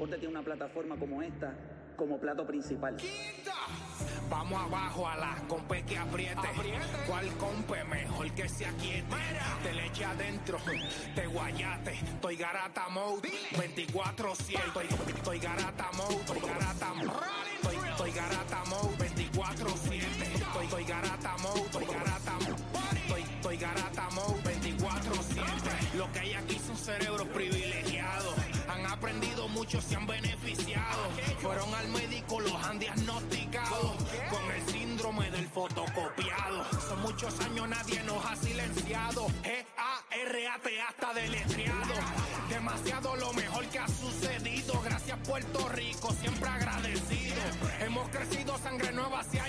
deporte tiene una plataforma como esta como plato principal. Vamos abajo a la compe que apriete. ¿Cuál compe mejor que se aquiete? Te le eche adentro, te guayate. Estoy garata mode, 24 estoy, estoy garata mode, estoy garata mode. Estoy, estoy garata mode, 24 Estoy, estoy garata mode, estoy garata mode. Estoy, estoy garata mode, 24 Lo que hay aquí son cerebros privilegiados. Han aprendido mucho, se han beneficiado. Fueron al médico, los han diagnosticado con el síndrome del fotocopiado. Son muchos años, nadie nos ha silenciado. G-A-R-A-T hasta deletreado. Demasiado lo mejor que ha sucedido. Gracias Puerto Rico, siempre agradecido. Hemos crecido, sangre nueva se ha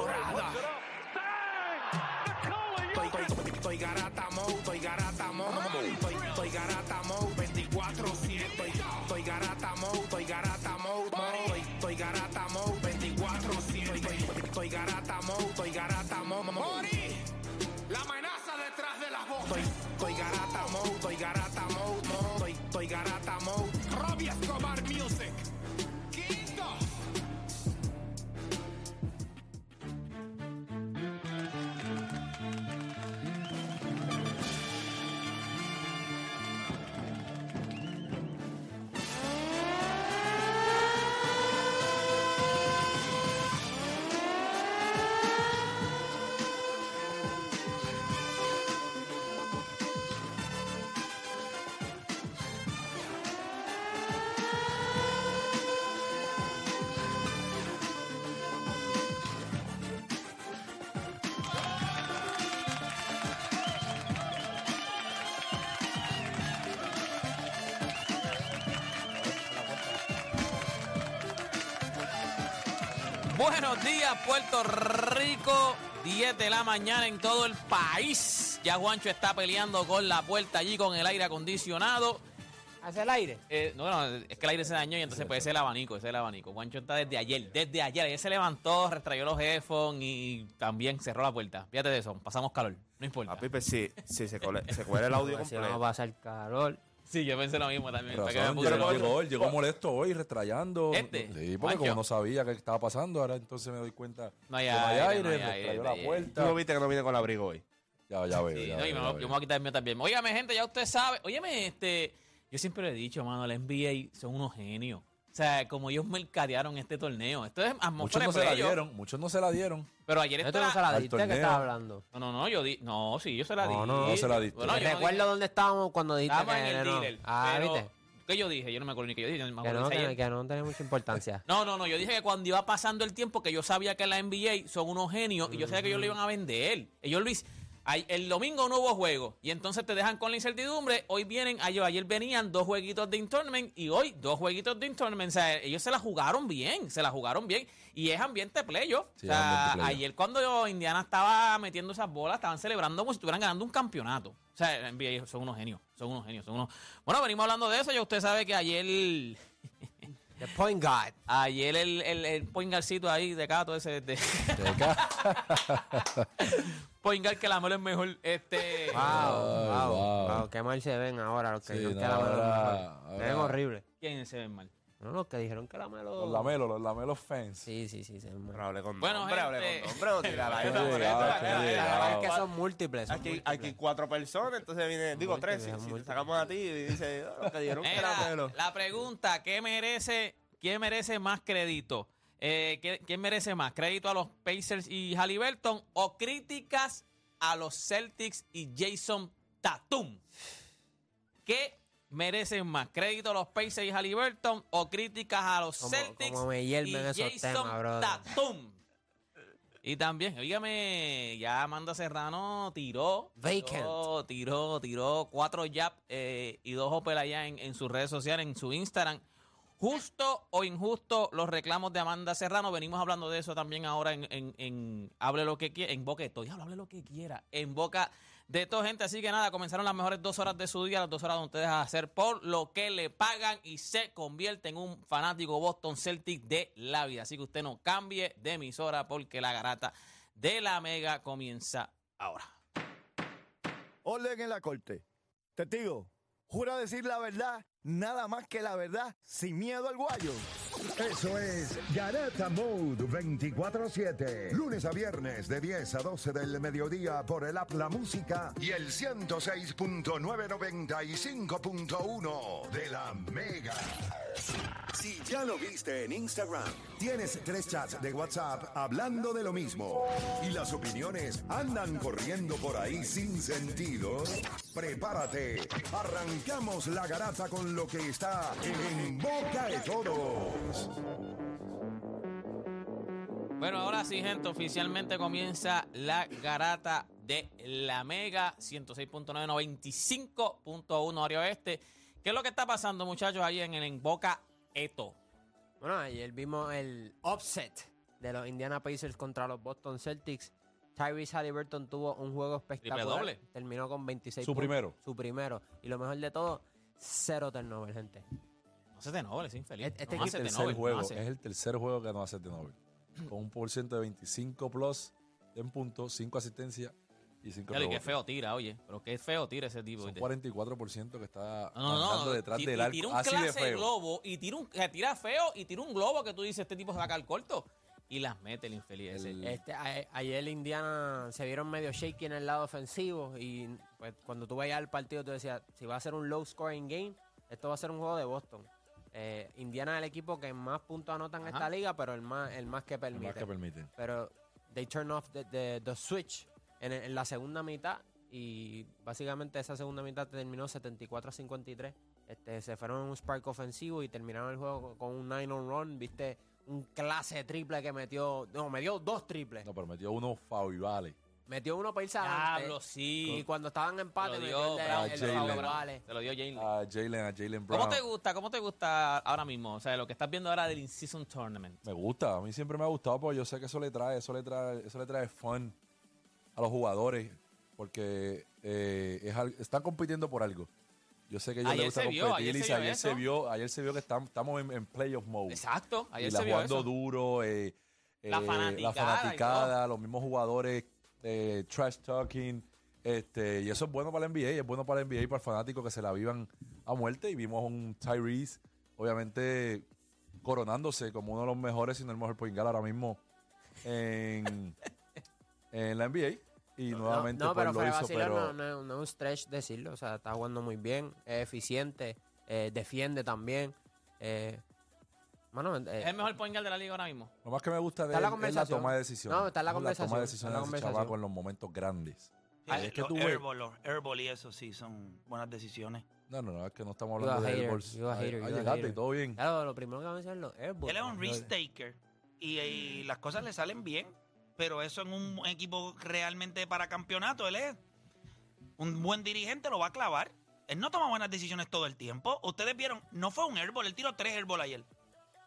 Buenos días, Puerto Rico. 10 de la mañana en todo el país. Ya Juancho está peleando con la puerta allí con el aire acondicionado. ¿Hace el aire? Eh, no, no, es que el aire se dañó y entonces puede ser el abanico, ese es el abanico. Juancho está desde ayer, desde ayer. Ayer se levantó, retrayó los headphones y también cerró la puerta. Fíjate de eso, pasamos calor, no importa. Papi, pues si, si se, cole- se cuela el audio completo. va a ser calor. Sí, yo pensé lo mismo también. me Razón, llegó, llegó, él llegó molesto hoy, retrayando. Este, Sí, porque como no sabía qué estaba pasando, ahora entonces me doy cuenta No hay que aire, no hay aire, la sí. Tú puerta. no viste que no viene con abrigo hoy. Ya, ya veo, Sí, ya no, y veo, me- ya yo me voy a quitar el mío también. Óigame, gente, ya usted sabe. Óyeme, este. Yo siempre le he dicho, mano, la NBA son unos genios. O sea, como ellos mercadearon este torneo. Esto es Muchos atmósfera no de se la dieron, muchos no se la dieron. Pero ayer Esto estaba... no se la al diste que torneo. estás hablando. No, no, no, yo di... No, sí, yo se la di. No, no, no se la diste. Bueno, yo no Recuerdo dije- dónde estábamos cuando dijiste Estábamos en que el no. dealer. Ah, pero... ¿viste? ¿Qué yo dije? Yo no me acuerdo ni qué yo dije. no me Que acuerdo. no, que, ayer- que no tiene mucha importancia. No, no, no. Yo dije que cuando iba pasando el tiempo, que yo sabía que la NBA son unos genios y yo sabía que ellos lo iban a vender. Ellos lo hic- El domingo no hubo juego y entonces te dejan con la incertidumbre. Hoy vienen, ayer, ayer venían dos jueguitos de in-tournament y hoy dos jueguitos de in-tournament. O sea, ellos se la jugaron bien, se la jugaron bien y es ambiente playoff. Sí, o sea, ayer cuando Indiana estaba metiendo esas bolas, estaban celebrando como si estuvieran ganando un campeonato. O sea, NBA son unos genios, son unos genios, son unos... Bueno, venimos hablando de eso. Ya usted sabe que ayer... The point guard. Ayer el, el, el point guardcito ahí de Cato ese de point guard que la melo es mejor. Este Wow, wow, wow. wow, Qué mal se ven ahora los que Sí, no no, quedan ahora- Se ven horribles. ¿Quién se ve mal? No, los que dijeron que la Melo. Los lamelos, los lamelos fans. Sí, sí, sí. sí Pero hable con Bueno, nombre, hable con nombre, o tira la. Es que son múltiples. son Aquí, múltiples. aquí cuatro personas, entonces viene, digo Múltiples, tres, si, si sacamos a ti y dice, "Oh, los que dijeron que era Mira, Melo. la pregunta, ¿qué merece, ¿quién merece más crédito? Eh, ¿qué- ¿Quién merece más? ¿Crédito a los Pacers y Halliburton o críticas a los Celtics y Jason Tatum? ¿Qué merecen más? ¿Crédito a los Pacers y Halliburton o críticas a los Como- Celtics como me y Jason temas. Tatum? Y también, dígame, ya Amanda Serrano tiró, Vacant. tiró, tiró, tiró cuatro jab eh, y dos opel allá en, en sus redes sociales, en su Instagram. Justo o injusto los reclamos de Amanda Serrano. Venimos hablando de eso también ahora en, en, en Hable lo que quiera, en boca. Diablo, hable lo que quiera. En boca de toda gente. Así que nada, comenzaron las mejores dos horas de su día, las dos horas donde ustedes a hacer por lo que le pagan y se convierte en un fanático Boston Celtic de la vida. Así que usted no cambie de emisora porque la garata de la mega comienza ahora. Orden en la corte. Testigo, jura decir la verdad, nada más que la verdad, sin miedo al guayo. Eso es Garata Mode 24-7. Lunes a viernes de 10 a 12 del mediodía por el App La Música y el 106.995.1 de la Mega. Si ya lo viste en Instagram, tienes tres chats de WhatsApp hablando de lo mismo y las opiniones andan corriendo por ahí sin sentido, prepárate. Arrancamos la garata con lo que está en boca de Bueno, ahora sí, gente, oficialmente comienza la garata de la Mega 106.9, 95.1 área oeste. ¿Qué es lo que está pasando, muchachos, ahí en el en Boca Eto? Bueno, ayer vimos el upset de los Indiana Pacers contra los Boston Celtics. Tyrese Halliburton tuvo un juego espectacular. doble. Terminó con 26 Su puntos. primero. Su primero. Y lo mejor de todo, cero turnover, gente. No se te noble, es infeliz. Este- este no Es hace el de tercer Nobel, no juego, hace. es el tercer juego que no hace de Nobel. Con un por ciento de 25 plus en puntos, 5 asistencias y 5 Ya, y qué feo tira, oye. Pero qué feo tira ese tipo. Son ¿viste? 44% que está No, no, no. detrás del y arco. tira un Así de clase de feo. globo y tira un que tira feo y tira un globo que tú dices este tipo se saca el corto y las mete el infeliz. El- Este, a- ayer Indiana se vieron medio shaky en el lado ofensivo y pues, cuando tú veías el partido tú decías, si va a ser un low scoring game, esto va a ser un juego de Boston. Eh, Indiana es el equipo que más puntos anota en Ajá. esta liga, pero el más, el más que permite. Más que permiten. pero they turn off the, the- the switch en, en la segunda mitad y básicamente esa segunda mitad terminó 74 a 53. Este, se fueron en un spark ofensivo y terminaron el juego con un 9 on run. Viste un clase triple que metió, no, me dio dos triples. No, pero metió uno foul y vale. Metió uno para irse adelante. Diablo, sí. Y cuando estaban en empate, Lo metió dio el de- a el de Jalen. Se lo dio Jalen. A Jalen, a Jalen Brown. ¿Cómo te gusta? ¿Cómo te gusta ahora mismo? O sea, lo que estás viendo ahora del In-Season Tournament. Me gusta, a mí siempre me ha gustado porque yo sé que eso le trae, eso le trae, eso le trae fun a los jugadores porque eh, es al- están compitiendo por algo. Yo sé que a ellos Ayer les gusta se vio, competir ayer y se vio ayer eso. se vio, ayer se vio que estamos, estamos en, en playoff mode. Exacto. Ayer y la se vio jugando eso. duro, eh, La eh, fanaticada la y fanaticada, los mismos jugadores eh, trash talking, este, y eso es bueno para la NBA, es bueno para la NBA y para el fanático que se la vivan a muerte. Y vimos un Tyrese, obviamente coronándose como uno de los mejores, si no el mejor point guard ahora mismo en, en la NBA. Y nuevamente no, pues, pero lo hizo, pero no es un stretch decirlo. O sea, está jugando muy bien, es eficiente, eh, defiende también. Eh, mano, eh, Es el mejor point guard de la liga ahora mismo. lo más que me gusta de la él es la toma de decisiones. No, está la Es toma conversación, de está decisiones la de ese conversación. chamaco en los momentos grandes. Sí, Ahí es que los tú airball, los airball y eso sí son buenas decisiones. No, no, no, es que no estamos hablando de airballs. llegaste todo bien. Claro, lo primero que vamos a hacer es los airballs. Él es un risk taker y, y las cosas le salen bien, pero eso en un equipo realmente para campeonato, él es un buen dirigente, lo va a clavar. Él no toma buenas decisiones todo el tiempo. Ustedes vieron, no fue un airball, él tiró tres airballs ayer.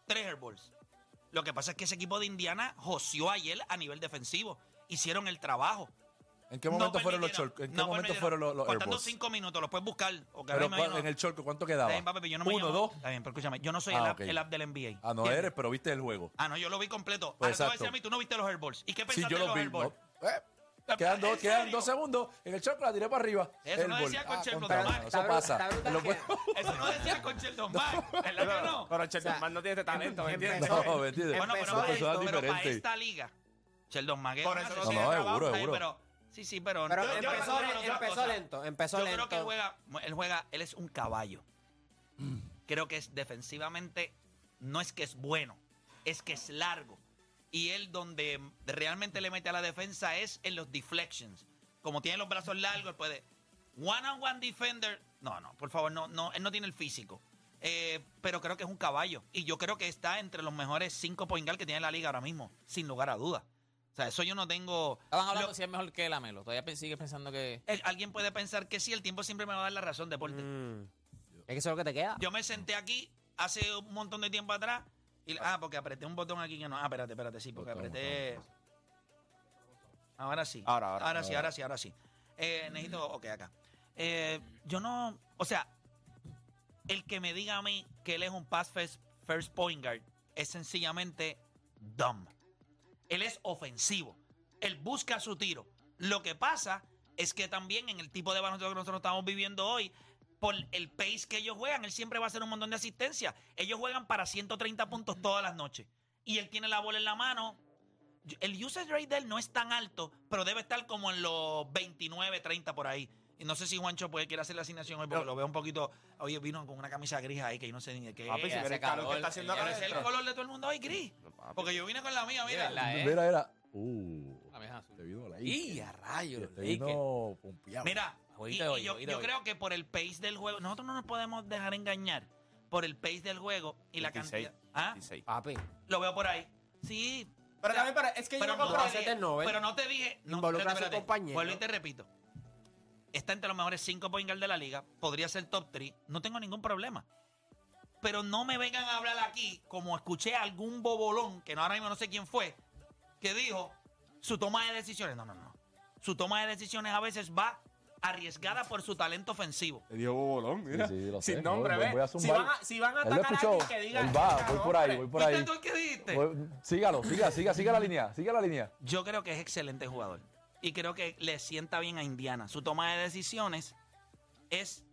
Tres airballs. Lo que pasa es que ese equipo de Indiana joció ayer a nivel defensivo. Hicieron el trabajo. ¿En qué No momento fueron los chorcos? ¿En qué no momento fueron los, los Faltando cinco minutos, los puedes buscar. porque Pero ahora mismo yo ¿cuál- no- en el chorco, ¿cuánto Está quedaba? bien, papi, yo no me Uno, llamo- dos. Está bien, pero escúchame, yo no soy Ah, el, app, ok. el app del NBA. Ah, no ¿Entiendes? eres, pero viste el juego. Ah, no, yo lo vi completo. Pues Ahora tú vas a exacto. decir a mí, tú no viste los airballs. ¿Y qué Sí, pensaste yo de los los vi. airballs? no, eh, Quedan dos, ¿En quedan dos segundos. En el choco la tiré para arriba. Eso no decía con Ah, Sheldon contra- Mack. Eso pasa. Eso no decía con Sheldon ¿verdad que no? Pero Sheldon O sea, Mack no tiene este talento, ¿me entiendes? empezó- No, ¿me entiendes? Bueno, Empezó pero, para, esta liga, Sheldon es Por eso no tiene trabajo, trabajo, seguro, pero- Sí, sí, pero... Pero yo- yo empezó, empezó lento, empezó Yo lento. creo que él juega, él juega, él es un caballo. Creo que es defensivamente, no es que es bueno, es que es largo. Y él donde realmente le mete a la defensa es en los deflections. Como tiene los brazos largos, él puede... One on one defender. No, no, por favor, no, no, él no tiene el físico. Eh, pero creo que es un caballo. Y yo creo que está entre los mejores cinco point guard que tiene la liga ahora mismo, sin lugar a dudas. O sea, eso yo no tengo... Estaban hablando Lo- si es mejor que Lamelo. Todavía pe- sigues pensando que. alguien puede pensar que sí, el tiempo siempre me va a dar la razón, deporte. Mm. Es que eso es lo que te queda. Yo me senté aquí hace un montón de tiempo atrás. Y, ah, porque apreté un botón aquí que no. Ah, espérate, espérate, sí, porque Botón, apreté. Ahora sí. Ahora, ahora. sí, ahora sí, ahora sí. Eh, necesito. Ok, acá. Eh, yo no. O sea, el que me diga a mí que él es un pass first, first point guard es sencillamente dumb. Él es ofensivo. Él busca su tiro. Lo que pasa es que también en el tipo de baloncesto que nosotros estamos viviendo hoy, por el pace que ellos juegan, él siempre va a hacer un montón de asistencia. Ellos juegan para 130 puntos todas las noches. Y él tiene la bola en la mano. El usage rate de él no es tan alto, pero debe estar como en los 29, 30 por ahí. Y no sé si Juancho puede quiere hacer la asignación hoy porque lo veo un poquito. Oye, vino con una camisa gris ahí que yo no sé ni de qué. Papi, si el calor que está haciendo acá es el color de todo el mundo hoy gris. Papi. Porque yo vine con la mía, mira. ¿eh? Mira, era. Uh. La mesa azul. Te vino la ¡Y a rayos! Te vino pompeado. Mira, y, Jueguito de hoy, y yo, creo que por el pace del juego, nosotros no nos podemos dejar engañar por el pace del juego y la 26. cantidad. ¿Ah? 26. Papi. Lo veo por ahí. Sí. Pero O sea, también, pero es que yo pero no no, te dije, pero no te dije. No, Involucra espérate, a su compañero. Vuelvo y te repito. Está entre los mejores cinco point guard de la liga. Podría ser top 3. No tengo ningún problema. Pero no me vengan a hablar aquí como escuché a algún bobolón, que no, ahora mismo no sé quién fue, que dijo su toma de decisiones. No, no, no. Su toma de decisiones a veces va arriesgada por su talento ofensivo. Le dio bobolón, mira. Sí, sí, lo sé. Sin nombre, Voy- ve. voy a si, van a, si van a Él lo atacar a escuchó. alguien que diga. Él va, voy por ahí, voy por ¿Fuiste ahí. tú el que dijiste? Voy- Sígalo, siga, siga, siga la línea, siga la línea. Yo creo que es excelente jugador. Y creo que le sienta bien a Indiana. Su toma de decisiones es.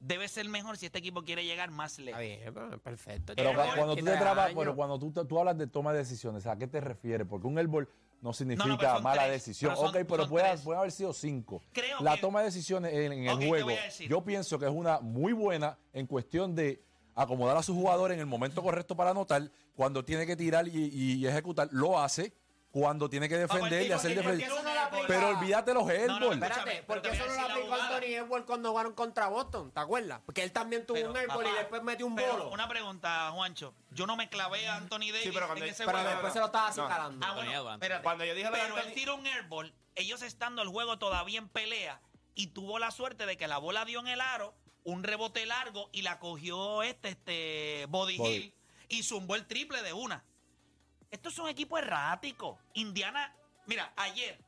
Debe ser mejor si este equipo quiere llegar más Está lejos. bien, pero perfecto. Pero cuando tú te trabas, bueno, cuando tú hablas de toma de decisiones, ¿a qué te refieres? Porque un airball no significa No, no, mala tres, decisión. pero son- ok, pero puede, haber sido cinco. Creo la que- toma de decisiones en, el juego, yo pienso que es una muy buena en cuestión de acomodar a sus jugadores en el momento correcto para anotar. Cuando tiene que tirar y, y ejecutar, lo hace. Cuando tiene que defender y hacer defender. Pero olvídate los No, no, airball. espera. Espérate, porque eso no lo aplicó. Anthony Edwards cuando jugaron contra Boston, ¿te acuerdas? Porque él también tuvo Pero, un airball y después metió un pero bolo. Una pregunta, Juancho. Yo no me clavé a Anthony Davis pero cuando- en ese Pero juego. después se lo estaba No. acicalando. Ah, Anthony bueno, Edwards. espérate. Cuando yo dije Pero él tiró un airball, ellos estando el juego todavía en pelea, y tuvo la suerte de que la bola dio en el aro, un rebote largo, y la cogió este, este Body Body. Hill, y zumbó el triple de una. Esto es un equipo errático. Indiana, mira, ayer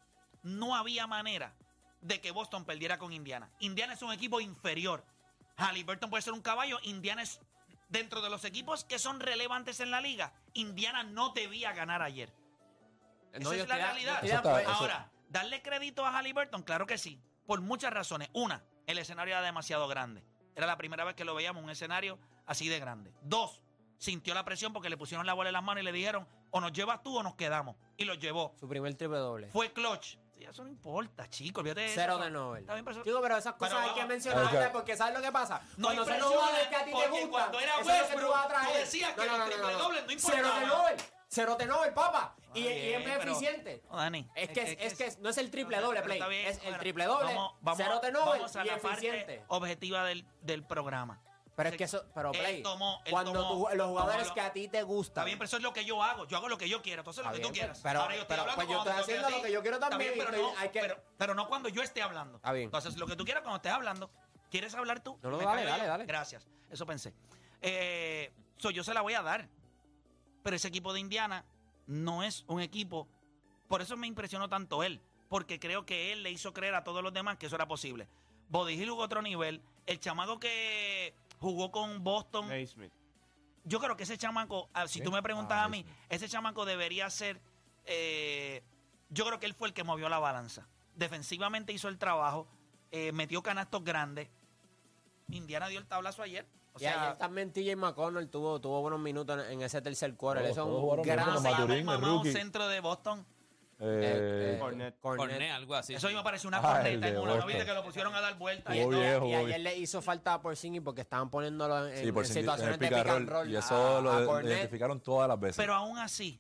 no había manera de que Boston perdiera con Indiana. Indiana es un equipo inferior. Halliburton puede ser un caballo, Indiana es dentro de los equipos que son relevantes en la liga. Indiana no debía ganar ayer. No, Esa es la realidad. Eso eso- Ahora, darle crédito a Halliburton, claro que sí, por muchas razones. Una, el escenario era demasiado grande. Era la primera vez que lo veíamos, un escenario así de grande. Dos, sintió la presión porque le pusieron la bola en las manos y le dijeron, o nos llevas tú o nos quedamos. Y lo llevó. Su primer triple doble. Fue clutch. Sí, eso no importa, chicos. Olvídate de eso. Cero de Nobel. Está bien, pero eso- Chico, pero esas cosas Pero hay que mencionarlas Ok. porque ¿sabes lo que pasa? No cuando son los impresiona, jugadores que a ti te porque gustan, cuando era eso es lo que tú Westbrook, vas a traer. tú decías que el triple doble no Cero de. Nobel. Cero de Nobel, papá. Y, Está y bien, es más pero- eficiente. No, Dani, Es que, es, es que no es el triple doble pero play, está bien, es el bueno, triple doble, vamos- vamos- cero de Nobel vamos a y la parte eficiente. objetiva del, del programa. Pero es que eso, pero Él play, tomó- él cuando tomó- tú- los jugadores tomó que a ti te Está gustan. bien, pero eso es lo que yo hago. Yo hago lo que yo quiero. Entonces Está lo que tú quieras. pero- Ahora yo estoy pero, hablando pues yo estoy haciendo lo que yo quiero Está también bien, pero, no, hay que- pero, pero no cuando yo esté hablando. Está bien. Entonces lo que tú quieras cuando estés hablando. ¿Quieres hablar tú? No, no, dale, dale, dale. Gracias. Eso pensé. Eh, so, yo se la voy a dar. Pero ese equipo de Indiana no es un equipo. Por eso me impresionó tanto él. Porque creo que él le hizo creer a todos los demás que eso era posible. Body Hill jugó otro nivel. El chamaco que jugó con Boston. Naismith. Yo creo que ese chamaco, ah, si ¿Sí? tú me preguntas Ah, a mí, ese chamaco debería ser eh, Yo creo que él fue el que movió la balanza. Defensivamente hizo el trabajo, eh, metió canastos grandes. Indiana dio el tablazo ayer. O y ayer sea, también TJ McConnell tuvo, tuvo buenos minutos en, en ese tercer quarter. Eso es un gran rookie. centro de Boston. Eh, Cornet. Cornet, algo así. Eso a mí me pareció una Ah, corneta de en uno. ¿No viste que lo pusieron a dar vueltas? Y, viejo, y ayer le hizo falta a Porzingis porque estaban poniéndolo en, sí, en por si en situaciones el de pick and roll. Y a- eso a lo Cornet. identificaron todas las veces. Pero aún así,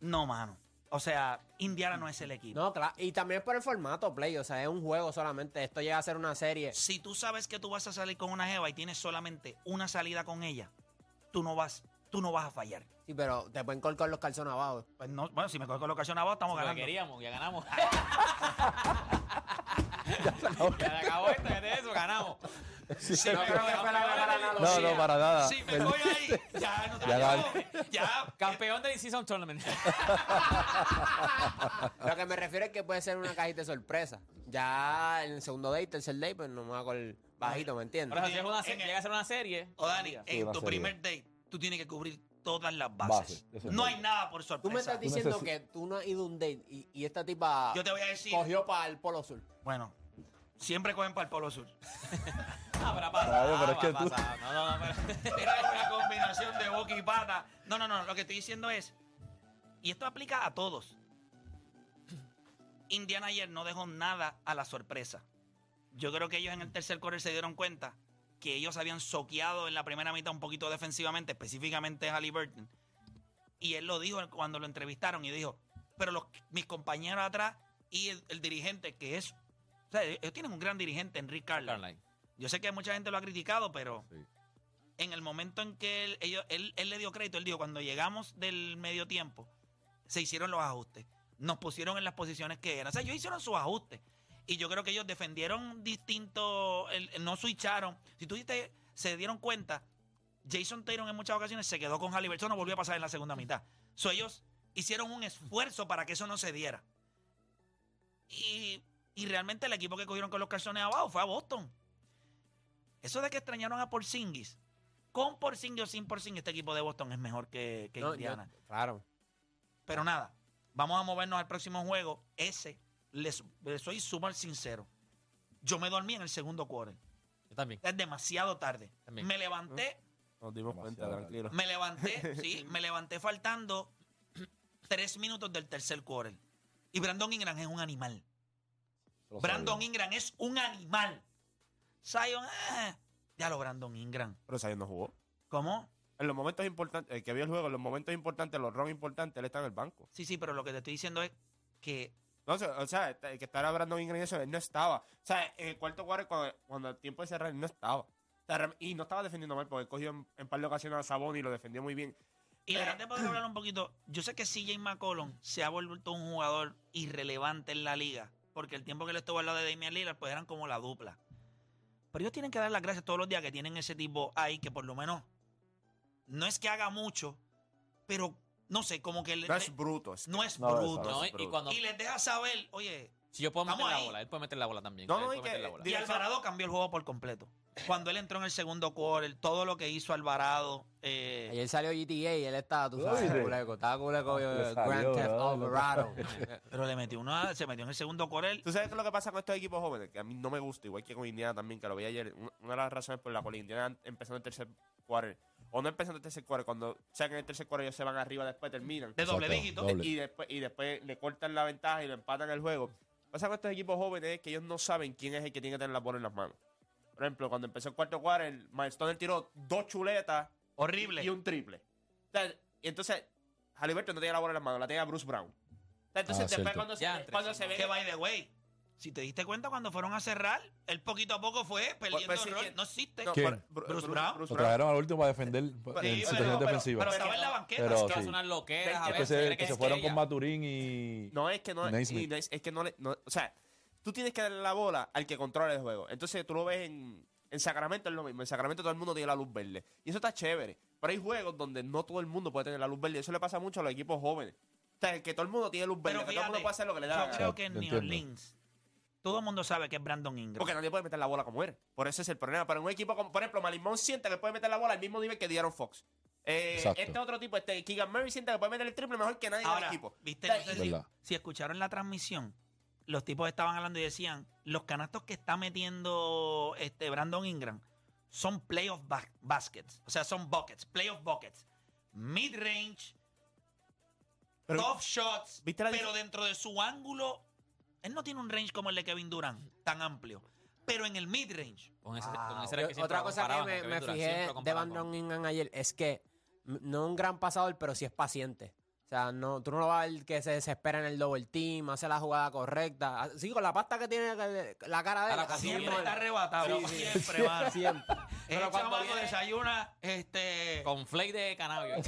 no, mano. O sea, Indiana no es el equipo. No, claro. Y también es por el formato play. O sea, es un juego solamente. Esto llega a ser una serie. Si tú sabes que tú vas a salir con una jeva y tienes solamente una salida con ella, tú no vas, tú no vas a fallar. Sí, pero te pueden colgar los calzones abajo. Pues no, bueno, si me cojo la ocasión abajo, estamos ganando. queríamos, ya ganamos. ya se acabó esto, ya de eso, ganamos. No. No, no, para nada. Si me voy ahí, ya no te Ya ya, gan- ya. Campeón del season tournament. Lo que me refiero es que puede ser una cajita de sorpresa. Ya en el segundo date, tercer date, pues no me con el bajito, ¿me entiendes? Por eso, si es una se- En el- llega a ser una serie. O Dani, diga. en tu serie. primer date, tú tienes que cubrir todas las bases. Es no hay nada por sorpresa. Tú me estás diciendo que tú no has ido a un date y, y esta tipa Yo te voy a decir, cogió para el Polo Sur. bueno, siempre cogen para el Polo Sur. Ah, pero ha pasado, Claro, pero es que ha tú- pasado. No, no, no, pero- Era una combinación de boca y pata. No, no, no. Lo que estoy diciendo es. Y esto aplica a todos. Indiana ayer no dejó nada a la sorpresa. Yo creo que ellos en el tercer quarter se dieron cuenta que ellos habían soqueado en la primera mitad un poquito defensivamente, específicamente Halliburton. Y él lo dijo cuando lo entrevistaron y dijo, pero los, mis compañeros atrás y el, el dirigente que es... O sea, ellos tienen un gran dirigente, Enrique. Carlisle. Yo sé que mucha gente lo ha criticado, pero Sí. en el momento en que él, ellos- él, él le dio crédito, él dijo, cuando llegamos del medio tiempo, se hicieron los ajustes. Nos pusieron en las posiciones que eran. O sea, ellos hicieron sus ajustes. Y yo creo que ellos defendieron distinto, el- el- no switcharon. Si tú viste, se dieron cuenta, Jason Taylor en muchas ocasiones se quedó con Halliburton, no volvió a pasar en la segunda mitad. So, ellos hicieron un esfuerzo para que eso no se diera. Y, y realmente el equipo que cogieron con los calzones abajo fue a Boston. Eso de que extrañaron a Porzingis, con Porzingis o sin Porzingis, este equipo de Boston es mejor que, que No, yo- Indiana. claro. Pero nada, vamos a movernos al próximo juego. Ese, les, les soy súper sincero. Yo me dormí en el segundo quarter. Yo también. Es demasiado tarde. También. Me levanté, Nos dimos cuenta, tranquilo. me levanté, sí, me levanté faltando tres minutos del tercer quarter. Y Brandon Ingram es un animal. Lo Brandon. Ingram es un animal. Zion, eh, ya lo Brandon Ingram. Pero Zion no jugó. ¿Cómo? En los momentos importantes, el que vio el juego, en los momentos importantes, los runs importantes, él está en el banco. Sí, sí, pero lo que te estoy diciendo es que O sea, el que estaba y eso, él no estaba. O sea, en el cuarto cuarto, cuando, el tiempo de cerrar, no estaba. Y no estaba defendiendo mal, porque cogió en, en par de ocasiones a Sabón y lo defendió muy bien. Y la gente puede hablar un poquito. Yo sé que CJ McCollum se ha vuelto un jugador irrelevante en la liga. Porque el tiempo que él estuvo al lado de Damian Lillard, pues eran como la dupla. Pero ellos tienen que dar las gracias todos los días que tienen ese tipo ahí, que por lo menos no es que haga mucho, pero no sé, como que No le- es bruto. es- no es No, bruto. No, es y, cuando. Y les deja saber, oye, Si yo puedo meter la ahí. bola, él puede meter la bola también. No, no, y que- la bola. y Alvarado cambió el juego por completo. Cuando él entró en el segundo quarter, todo lo que hizo Alvarado. eh, Ayer salió GTA y él estaba, tú ¿Lo sabes, culeco. Estaba culeco Le eh, salió, Grand Theft. Alvarado. pero le metió una, se metió en el segundo quarter. ¿Tú sabes qué es lo que pasa con estos equipos jóvenes? Que a mí no me gusta, igual que con Indiana también, que lo vi ayer. Una de las razones por la cual Indiana empezando el tercer quarter, o no empezando el tercer quarter, cuando sacan el tercer quarter ellos se van arriba, después terminan. De doble dígito. Y después, y después le cortan la ventaja y lo empatan el juego. Lo que pasa con estos equipos jóvenes es que ellos no saben quién es el que tiene que tener la bola en las manos. Por ejemplo, cuando empezó el cuarto quarter, Miles Turner tiró dos chuletas Horrible. y un triple. O sea, y entonces, Halliburton no tenía la bola en las manos, la tenía Bruce Brown. O sea, entonces, Ah, después cierto. cuando, se, Ya, cuando se ve Que by the way, si te diste cuenta cuando fueron a cerrar, él poquito a poco fue perdiendo pues sí, rol. No existe. No, ¿Quién? por- Bruce Brown. Lo trajeron al último para defender en Sí, situaciones pero- pero- defensivas. Pero estaba en la banqueta. Pero es que sí. hace unas loqueras a Es que veces. se, que se fueron con Maturín y. No es que no, Naismith. y no es, es que no le. no- o sea, tú tienes que darle la bola al que controla el juego. Entonces tú lo ves en, en Sacramento, es lo mismo. En Sacramento todo el mundo tiene la luz verde. Y eso está chévere. Pero hay juegos donde no todo el mundo puede tener la luz verde. Eso le pasa mucho a los equipos jóvenes. O sea, que todo el mundo tiene luz verde. Pero que todo el mundo puede hacer lo que le da Yo la gana. creo que en New. Orleans todo el mundo sabe que es Brandon Ingram. Porque nadie puede meter la bola como él. Por eso es el problema. Pero en un equipo como, por ejemplo, Malimón siente que puede meter la bola al mismo nivel que Dieron Fox. Eh, este otro tipo, este Keegan Murray siente que puede meter el triple mejor que nadie Ahora, del equipo. viste, no sé si, escucharon la transmisión, los tipos estaban hablando y decían, los canastos que está metiendo este Brandon Ingram son playoff ba- baskets, o sea, son buckets, playoff buckets, mid range, Pero- tough shots, ¿viste pero dentro de su ángulo, él no tiene un range como el de Kevin Durant, tan amplio, pero en el mid range. Con ese, Wow. con ese era el que siempre Otra cosa que me, me Kevin Durant, fijé de Brandon Ingram ayer es que no es un gran pasador, pero sí es paciente. O sea, no, tú no lo vas a ver que se desespera en el double team, hace la jugada correcta. Sí, con la pasta que tiene la cara de él. Siempre está arrebatado, Sí, sí. siempre, mano. Siempre. Pero Pero cuando viene- desayuna, este... Con flake de cannabis.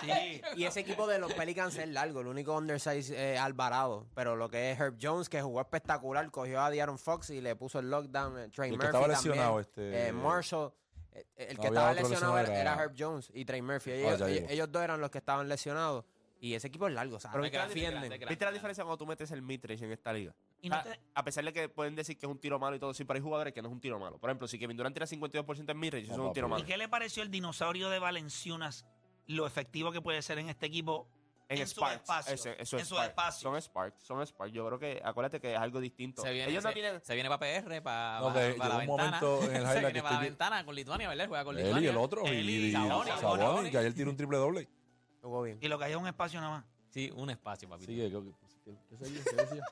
Sí. Y ese equipo de los Pelicans es largo. El único undersize es Alvarado. Pero lo que es Herb Jones, que jugó espectacular, cogió a De'Aaron Fox y le puso el lockdown. eh, Trey El que Murphy estaba también, lesionado, este- eh, Marshall. eh, El No, que había estaba otro lesionado era, lesionado, era era- Herb Jones y Trey Murphy. Ah, Ellos, ya ellos, llegó. ellos dos eran los que estaban lesionados. Y ese equipo es largo, ¿sabes? Pero Es grande, es defienden. ¿Viste la diferencia cuando tú metes el midrange en esta liga? Y no Ah, te- A pesar de que pueden decir que es un tiro malo y todo, sí, pero hay jugadores que no es un tiro malo. Por ejemplo, si Kevin Durant tira 52% en midrange, eso No, es un tiro malo. ¿Y qué le pareció el dinosaurio de Valenciunas? Lo efectivo que puede ser en este equipo En, en su Sparks. espacio, Ese- eso en es su Sparks. espacio. Son Sparks, son Sparks. Yo creo que, acuérdate que es algo distinto. Se viene, Ellos no se, tienen... se viene para PR, para, No, para, que para la llegó un ventana. momento en el se viene que para la ventana con Lituania, ¿verdad? Juega con Él Lituania. y el otro. Él y, y y que ayer tiró un triple doble. Jugó bien. Y lo que hay es un espacio nada más. Sí, un espacio, papi. Así que, ¿qué, qué, qué seguía? ¿Qué decía?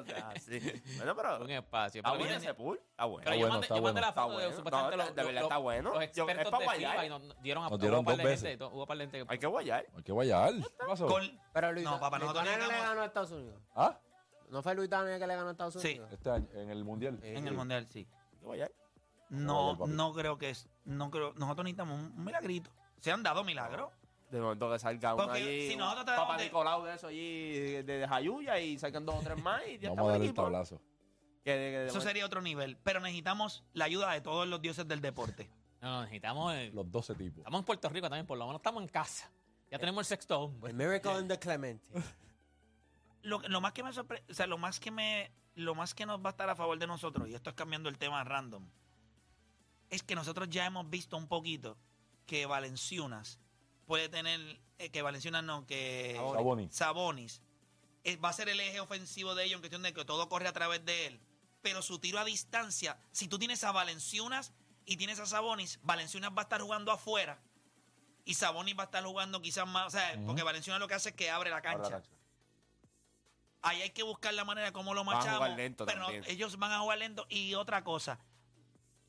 O sea, sí. Bueno, pero... Un espacio. ¿Está Pero bueno viene- ese pool? Está bueno. Pero Está yo bueno, mandé, yo la foto de bueno. supuestamente No, los, de verdad los- está bueno. los Yo- es expertos pa' de guayar. Y nos dieron a Nos dieron hubo par dos de veces. gente, hubo par de gente que- Hay que guayar. Hay que guayar. ¿Qué pasó? Con- Pero Luis, No, papá, nosotros no le ganó a Estados Unidos. ¿Ah? ¿No fue Luis Daniel que le ganó a Estados Sí. Unidos? Este año, en el mundial. en el mundial, sí. Guayar. No, no creo que es. No creo. Nosotros necesitamos un milagrito. Se han dado milagros. De momento que salga uno Porque allí, si un nosotros tenemos Papa de- Nicolau de eso allí, de, de Jayuya, y sacan dos o tres más y ya Vamos a estamos darle el equipo. tablazo. Que de- que de- Eso sería otro nivel. Pero necesitamos la ayuda de todos los dioses del deporte. No, no, necesitamos. el- Los 12 tipos. Estamos en Puerto Rico también, por lo menos estamos en casa. Ya tenemos el sexto hombre. El Miracle in the Clemente. Lo, lo más que me sorprende, o sea, lo más que me, lo más que nos va a estar a favor de nosotros, y esto es cambiando el tema random, es que nosotros ya hemos visto un poquito que Valenciunas puede tener, eh, que Valenciunas no, que Sabonis. Sabonis eh, va a ser el eje ofensivo de ellos en cuestión de que todo corre a través de él. Pero su tiro a distancia, si tú tienes a Valenciunas y tienes a Sabonis, Valenciunas va a estar jugando afuera y Sabonis va a estar jugando quizás más, o sea, porque Valenciunas lo que hace es que abre la cancha. Ahí hay que buscar la manera como lo Van a machamos. jugar lento pero también. ellos van a jugar lento. Y otra cosa,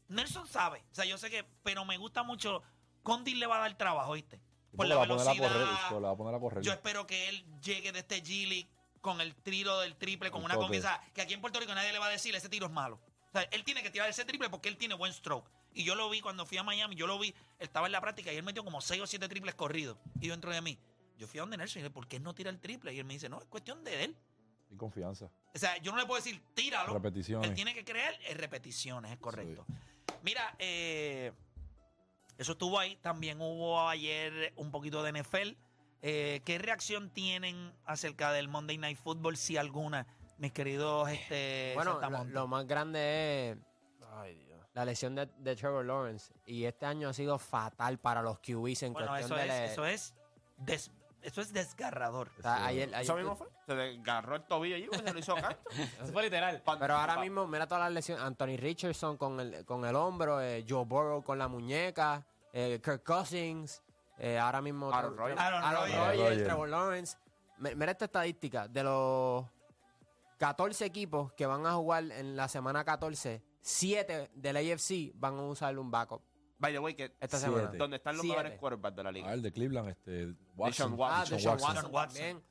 Nelson sabe, o sea, yo sé que, pero me gusta mucho, Condi le va a dar trabajo, ¿viste? Por la a velocidad. correr. esto, La va a poner a correr. Yo espero que él llegue de este G-League con el tiro del triple, con El una toque. confianza que aquí en Puerto Rico nadie le va a decir ese tiro es malo. O sea, él tiene que tirar ese triple porque él tiene buen stroke. Y yo lo vi cuando fui a Miami, yo lo vi, estaba en la práctica y él metió como 6 o 7 triples corridos. Y dentro de mí, yo fui a donde Nelson y le dije, ¿por qué no tira el triple? Y él me dice, no, es cuestión de él. Y confianza. O sea, yo no le puedo decir, tíralo. Repeticiones. Él tiene que creer en repeticiones, es correcto. Mira, eh, eso estuvo ahí. También hubo ayer un poquito de NFL. Eh, ¿Qué reacción tienen acerca del Monday Night Football, si alguna, mis queridos este, Bueno, lo, más grande es la lesión de, de Trevor Lawrence. Y este año ha sido fatal para los QBs en Bueno, cuestión eso de... es, eso es, des- eso es desgarrador. o sea, ayer- ayer Eso tú- mismo fue. Se le agarró el tobillo allí porque se lo hizo canto. Eso fue literal. Pero ahora mismo, mira todas las lesiones. Anthony Richardson con el, con el hombro, eh, Joe Burrow con la muñeca, eh, Kirk Cousins, eh, ahora mismo Aaron Tre- Rodgers. Aaron Aaron Rodgers. Rodgers, Rodgers. Trevor Lawrence. Mi- Mira esta estadística. De los 14 equipos que van a jugar en la semana 14, 7 del AFC van a usar un backup By the way, que esta Siete. semana. donde están los Siete. mejores quarterbacks de la liga. Ah, el de Cleveland, este. Watson. Watson. Ah, Deshaun Watson. Watson, también.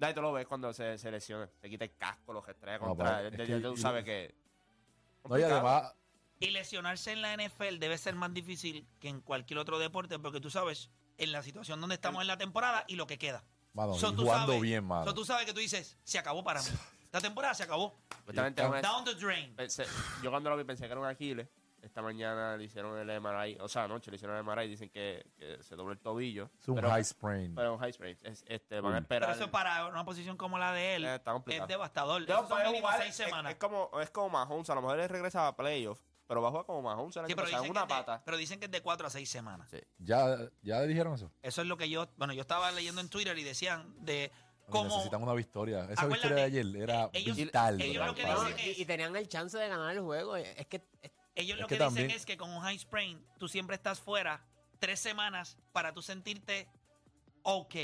Ahí tú lo ves cuando se, se lesiona. Se quita el casco, los estrella No, contra. ya- que- ya tú sabes que. No, y además, Y lesionarse en la NFL debe ser más difícil que en cualquier otro deporte, porque tú sabes en la situación donde estamos en la temporada y lo que queda. mano, So, tú jugando sabes- bien, mano. so, tú sabes que tú dices, se acabó para mí. La temporada se acabó. Una- Down the drain. pensé- yo cuando lo vi pensé que era un Aquiles. Esta mañana le hicieron el MRI. O sea, anoche le hicieron el MRI. Dicen que, que se dobló el tobillo. Es un pero, high sprain. Pero un high sprain. Es- este, van a esperar. Pero eso para una posición como la de él Eh, está complicado. es devastador. No, Eso son puede mínimo jugar, seis es- semanas. Es, como, es como Mahomes. A lo mejor él regresa a playoff. pero va a jugar como Mahomes Sí, pero, dicen en que una es de, pata. pero dicen que es de cuatro a seis semanas. ¿Ya, ¿Ya dijeron eso? Eso es lo que yo, bueno, yo estaba leyendo en Twitter y decían de cómo Necesitan una victoria. Esa Acuérdate, victoria de ayer era ellos- vital. ellos lo que dicen y, y tenían el chance de ganar el juego. Es que Ellos Es lo que dicen es que con un high sprain tú siempre estás fuera tres semanas para tú sentirte ok.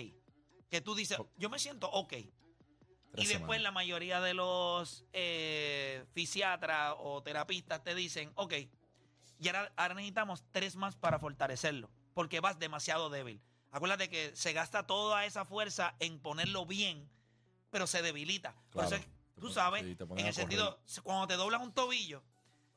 Que tú dices, yo me siento ok. y después semanas. la mayoría de los eh, fisiatras o terapistas te dicen, ok, y ahora, ahora necesitamos tres más para fortalecerlo, porque vas demasiado débil. Acuérdate que se gasta toda esa fuerza en ponerlo bien, pero se debilita. Por Claro. eso tú sabes, Sí, en el sentido, cuando te doblan un tobillo,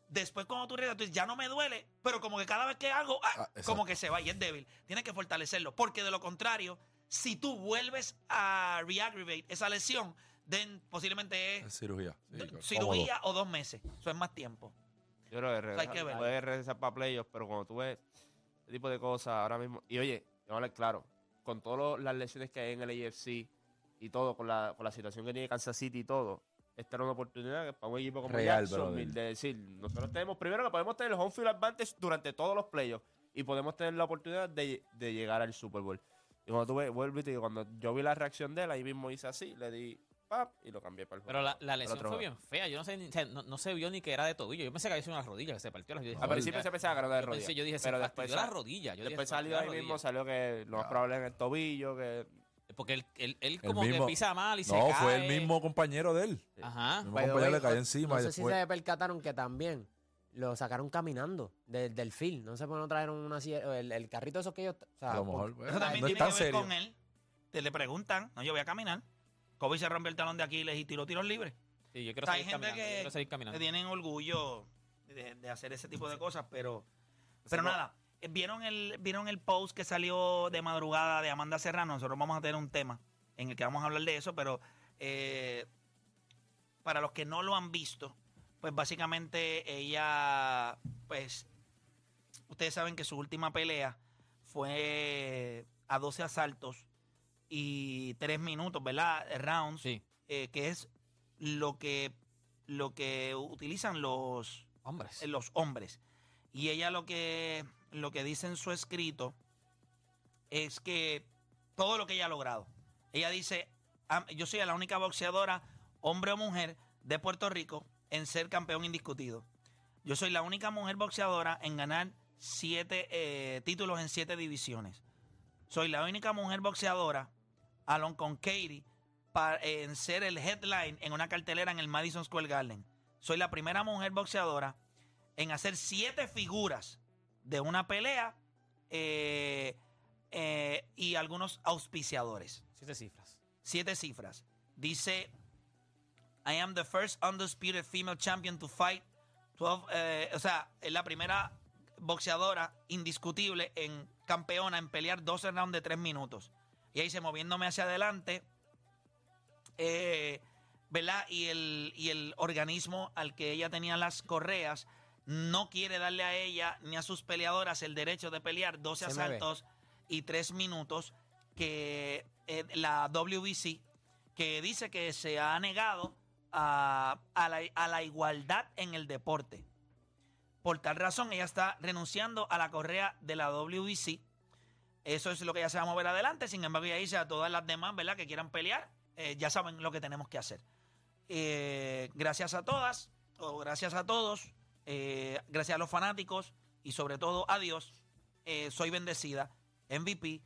después cuando tú regresas, tú dices, ya no me duele, pero como que cada vez que hago, ah, Ah, como que se va y es débil. Tienes que fortalecerlo, porque de lo contrario, si tú vuelves a reaggravate esa lesión, then posiblemente es Es cirugía. sí, cirugía o dos meses. Eso es más tiempo. Yo creo que hay regresa- que ver. puede regresar para playoffs, pero cuando tú ves ese tipo de cosas ahora mismo. Y oye, vamos a hablar claro, con todas las lesiones que hay en el AFC y todo, con la, con la situación que tiene Kansas City y todo, esta era una oportunidad que para un equipo como Real, Jacksonville brother. de decir, nosotros tenemos, primero que podemos tener el home field advantage durante todos los playoffs y podemos tener la oportunidad de, de llegar al Super Bowl. Y cuando tú ves, vuelvo y te digo, cuando yo vi la reacción de él, ahí mismo hice así, le di pap y lo cambié para el Pero la, la lesión fue juego. bien fea. Yo no sé, ni- o sea, no, no se vio ni que era de tobillo. Yo pensé que había sido una rodilla que se partió la rodilla. Al principio se pensaba que era de rodilla. pensé- yo dije, se pero fastidió después la rodilla. Yo dije, después se fastidió salió ahí mismo, salió que lo más probable es en el tobillo, que Porque él, él, como mismo- que pisa mal y se No, cae. fue el mismo compañero de él. Ajá. El mismo compañero le cayó no- encima No y sé si se percataron que también lo sacaron caminando de- del field. No sé por qué no trajeron una silla- el, el carrito esos que ellos. O sea, A lo mejor, bueno, Eso también no tiene tan que ver serio. con él. Te le preguntan, no, yo voy a caminar. Kobe se rompió el talón de Aquiles y tiró tiros libres. Sí, yo quiero O sea, hay seguir gente caminando. yo que, quiero seguir que caminando. tienen orgullo de, de hacer ese tipo de cosas, pero, pero co- nada. ¿Vieron el, ¿Vieron el post que salió de madrugada de Amanda Serrano? Nosotros vamos a tener un tema en el que vamos a hablar de eso, pero eh, para los que no lo han visto, pues básicamente ella, pues, ustedes saben que su última pelea fue a 12 asaltos y 3 minutos, ¿verdad? Rounds, Sí. eh, que es lo que, lo que utilizan los, Hombres. eh, los hombres. Y ella lo que, lo que dice en su escrito es que todo lo que ella ha logrado. Ella dice, "Am- yo soy la única boxeadora, hombre o mujer, de Puerto Rico en ser campeón indiscutido. Yo soy la única mujer boxeadora en ganar siete eh, títulos en siete divisiones. Soy la única mujer boxeadora, along con Katie, pa- en ser el headline en una cartelera en el Madison Square Garden. Soy la primera mujer boxeadora en hacer siete figuras de una pelea eh, eh, y algunos auspiciadores. Siete cifras. Siete cifras. Dice, I am the first undisputed female champion to fight 12, eh, o sea, es la primera boxeadora indiscutible en campeona en pelear 12 rounds de 3 minutos. Y ahí dice, moviéndome hacia adelante, eh, ¿verdad? Y el, y el organismo al que ella tenía las correas no quiere darle a ella ni a sus peleadoras el derecho de pelear 12 Se me ve. asaltos y 3 minutos que eh, la WBC, que dice que se ha negado a, a la, a la igualdad en el deporte. Por tal razón, ella está renunciando a la correa de la WBC. Eso es lo que ella se va a mover adelante. Sin embargo, ella dice a todas las demás, ¿verdad?, que quieran pelear, eh, ya saben lo que tenemos que hacer. Eh, gracias a todas, o gracias a todos, eh, gracias a los fanáticos y sobre todo a Dios, eh, soy bendecida. MVP,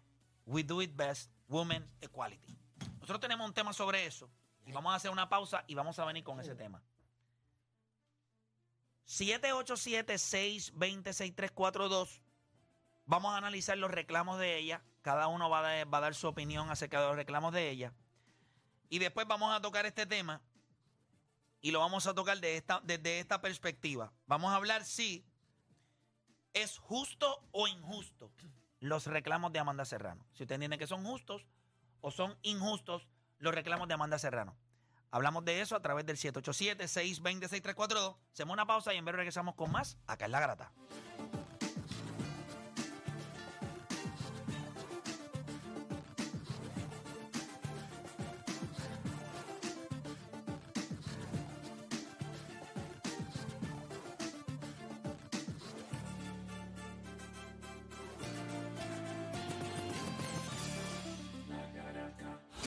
We Do It Best, Women Equality. Nosotros tenemos un tema sobre eso y vamos a hacer una pausa y vamos a venir con ese tema. 787-620-6342. Vamos a analizar los reclamos de ella. Cada uno va a, dar, va a dar su opinión acerca de los reclamos de ella. Y después vamos a tocar este tema y lo vamos a tocar de esta, desde esta perspectiva. Vamos a hablar si es justo o injusto los reclamos de Amanda Serrano. Si usted entiende que son justos o son injustos los reclamos de Amanda Serrano. Hablamos de eso a través del 787-620-6342. Hacemos una pausa y en breve regresamos con más acá en La Grata.